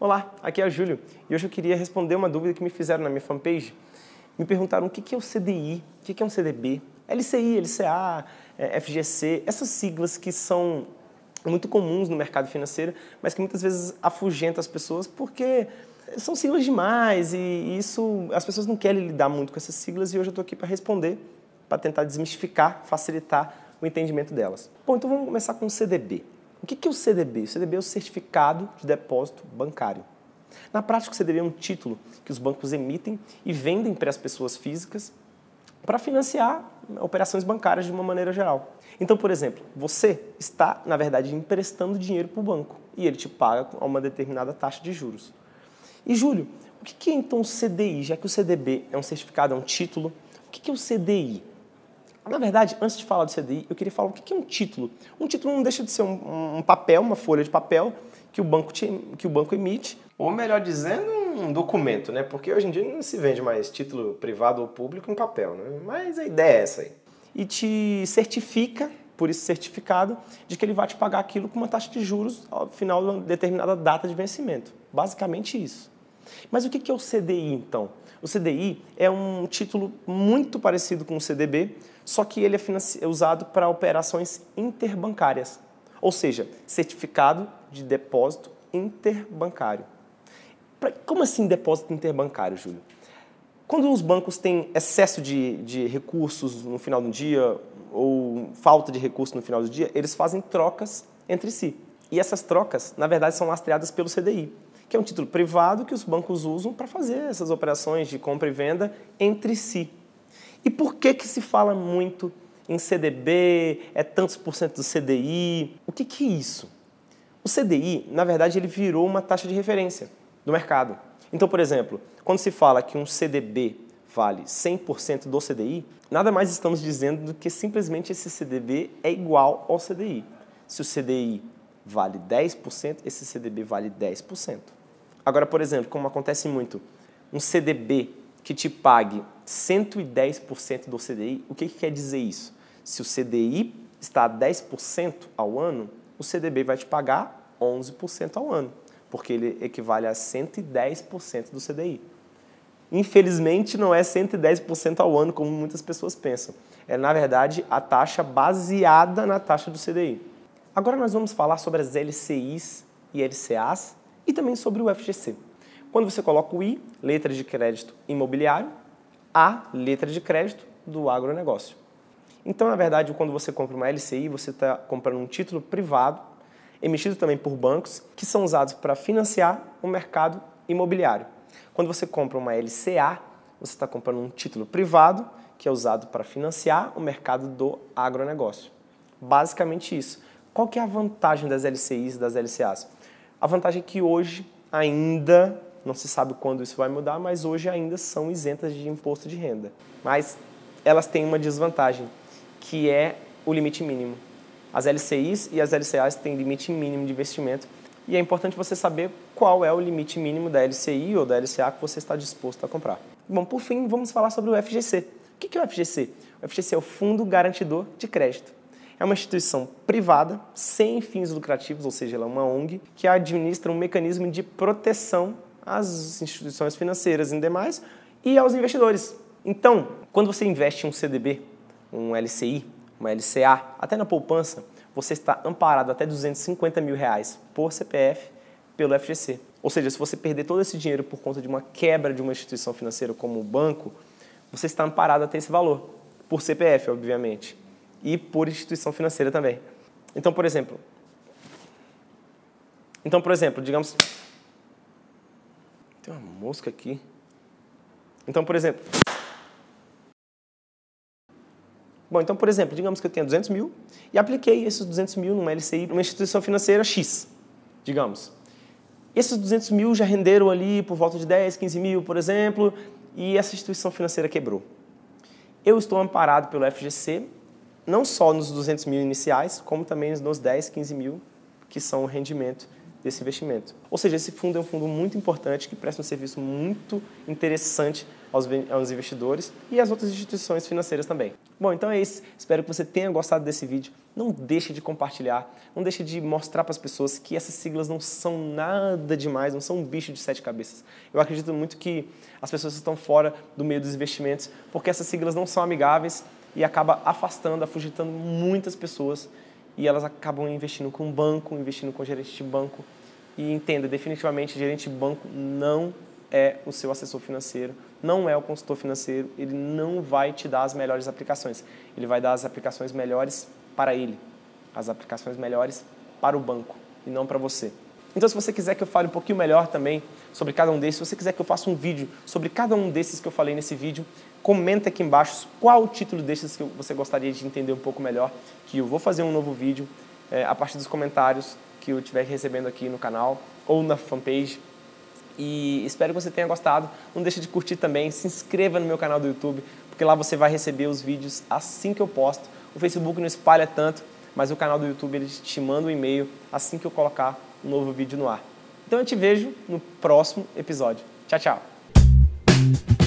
Olá, aqui é o Júlio e hoje eu queria responder uma dúvida que me fizeram na minha fanpage. Me perguntaram o que é o CDI, o que é um CDB, LCI, LCA, FGC, essas siglas que são muito comuns no mercado financeiro, mas que muitas vezes afugentam as pessoas porque são siglas demais e isso as pessoas não querem lidar muito com essas siglas e hoje eu estou aqui para responder, para tentar desmistificar, facilitar o entendimento delas. Bom, então vamos começar com o CDB. O que é o CDB? O CDB é o Certificado de Depósito Bancário. Na prática, o CDB é um título que os bancos emitem e vendem para as pessoas físicas para financiar operações bancárias de uma maneira geral. Então, por exemplo, você está, na verdade, emprestando dinheiro para o banco e ele te paga a uma determinada taxa de juros. E, Júlio, o que é então o CDI? Já que o CDB é um certificado, é um título, o que é o CDI? Na verdade, antes de falar do CDI, eu queria falar o que é um título. Um título não deixa de ser um, um papel, uma folha de papel que o banco, te, que o banco emite, ou melhor dizendo, um documento, né? Porque hoje em dia não se vende mais título privado ou público em papel, né? Mas a ideia é essa aí. E te certifica, por isso certificado, de que ele vai te pagar aquilo com uma taxa de juros ao final de uma determinada data de vencimento. Basicamente isso. Mas o que é o CDI então? O CDI é um título muito parecido com o CDB, só que ele é, é usado para operações interbancárias, ou seja, certificado de depósito interbancário. Como assim depósito interbancário, Júlio? Quando os bancos têm excesso de, de recursos no final do dia ou falta de recursos no final do dia, eles fazem trocas entre si. E essas trocas, na verdade, são lastreadas pelo CDI, que é um título privado que os bancos usam para fazer essas operações de compra e venda entre si. E por que, que se fala muito em CDB, é tantos por cento do CDI? O que, que é isso? O CDI, na verdade, ele virou uma taxa de referência do mercado. Então, por exemplo, quando se fala que um CDB vale 100% do CDI, nada mais estamos dizendo do que simplesmente esse CDB é igual ao CDI. Se o CDI vale 10%, esse CDB vale 10%. Agora, por exemplo, como acontece muito, um CDB que te pague 110% do CDI, o que, que quer dizer isso? Se o CDI está a 10% ao ano, o CDB vai te pagar 11% ao ano porque ele equivale a 110% do CDI. Infelizmente, não é 110% ao ano, como muitas pessoas pensam. É, na verdade, a taxa baseada na taxa do CDI. Agora nós vamos falar sobre as LCIs e LCAs e também sobre o FGC. Quando você coloca o I, letra de crédito imobiliário, A, letra de crédito do agronegócio. Então, na verdade, quando você compra uma LCI, você está comprando um título privado emitido também por bancos, que são usados para financiar o mercado imobiliário. Quando você compra uma LCA, você está comprando um título privado que é usado para financiar o mercado do agronegócio. Basicamente isso. Qual que é a vantagem das LCIs e das LCAs? A vantagem é que hoje ainda, não se sabe quando isso vai mudar, mas hoje ainda são isentas de imposto de renda. Mas elas têm uma desvantagem, que é o limite mínimo. As LCIs e as LCAs têm limite mínimo de investimento e é importante você saber qual é o limite mínimo da LCI ou da LCA que você está disposto a comprar. Bom, por fim, vamos falar sobre o FGC. O que é o FGC? O FGC é o Fundo Garantidor de Crédito. É uma instituição privada, sem fins lucrativos, ou seja, ela é uma ONG, que administra um mecanismo de proteção às instituições financeiras e demais e aos investidores. Então, quando você investe em um CDB, um LCI, uma LCA, até na poupança, você está amparado até 250 mil reais por CPF pelo FGC. Ou seja, se você perder todo esse dinheiro por conta de uma quebra de uma instituição financeira como o banco, você está amparado até esse valor, por CPF, obviamente, e por instituição financeira também. Então, por exemplo, então, por exemplo, digamos, tem uma mosca aqui. Então, por exemplo, Bom, então, por exemplo, digamos que eu tenha 200 mil e apliquei esses 200 mil numa LCI, numa instituição financeira X, digamos. Esses 200 mil já renderam ali por volta de 10, 15 mil, por exemplo, e essa instituição financeira quebrou. Eu estou amparado pelo FGC, não só nos 200 mil iniciais, como também nos 10, 15 mil, que são o rendimento desse investimento. Ou seja, esse fundo é um fundo muito importante que presta um serviço muito interessante aos, aos investidores e às outras instituições financeiras também. Bom, então é isso. Espero que você tenha gostado desse vídeo. Não deixe de compartilhar, não deixe de mostrar para as pessoas que essas siglas não são nada demais, não são um bicho de sete cabeças. Eu acredito muito que as pessoas estão fora do meio dos investimentos porque essas siglas não são amigáveis e acaba afastando, afugitando muitas pessoas e elas acabam investindo com banco, investindo com gerente de banco. E entenda, definitivamente, gerente de banco não é o seu assessor financeiro, não é o consultor financeiro, ele não vai te dar as melhores aplicações. Ele vai dar as aplicações melhores para ele, as aplicações melhores para o banco e não para você. Então, se você quiser que eu fale um pouquinho melhor também sobre cada um desses, se você quiser que eu faça um vídeo sobre cada um desses que eu falei nesse vídeo, comenta aqui embaixo qual o título desses que você gostaria de entender um pouco melhor, que eu vou fazer um novo vídeo é, a partir dos comentários que eu estiver recebendo aqui no canal ou na fanpage. E espero que você tenha gostado. Não deixe de curtir também, se inscreva no meu canal do YouTube, porque lá você vai receber os vídeos assim que eu posto. O Facebook não espalha tanto, mas o canal do YouTube ele te manda um e-mail assim que eu colocar um novo vídeo no ar. Então eu te vejo no próximo episódio. Tchau, tchau.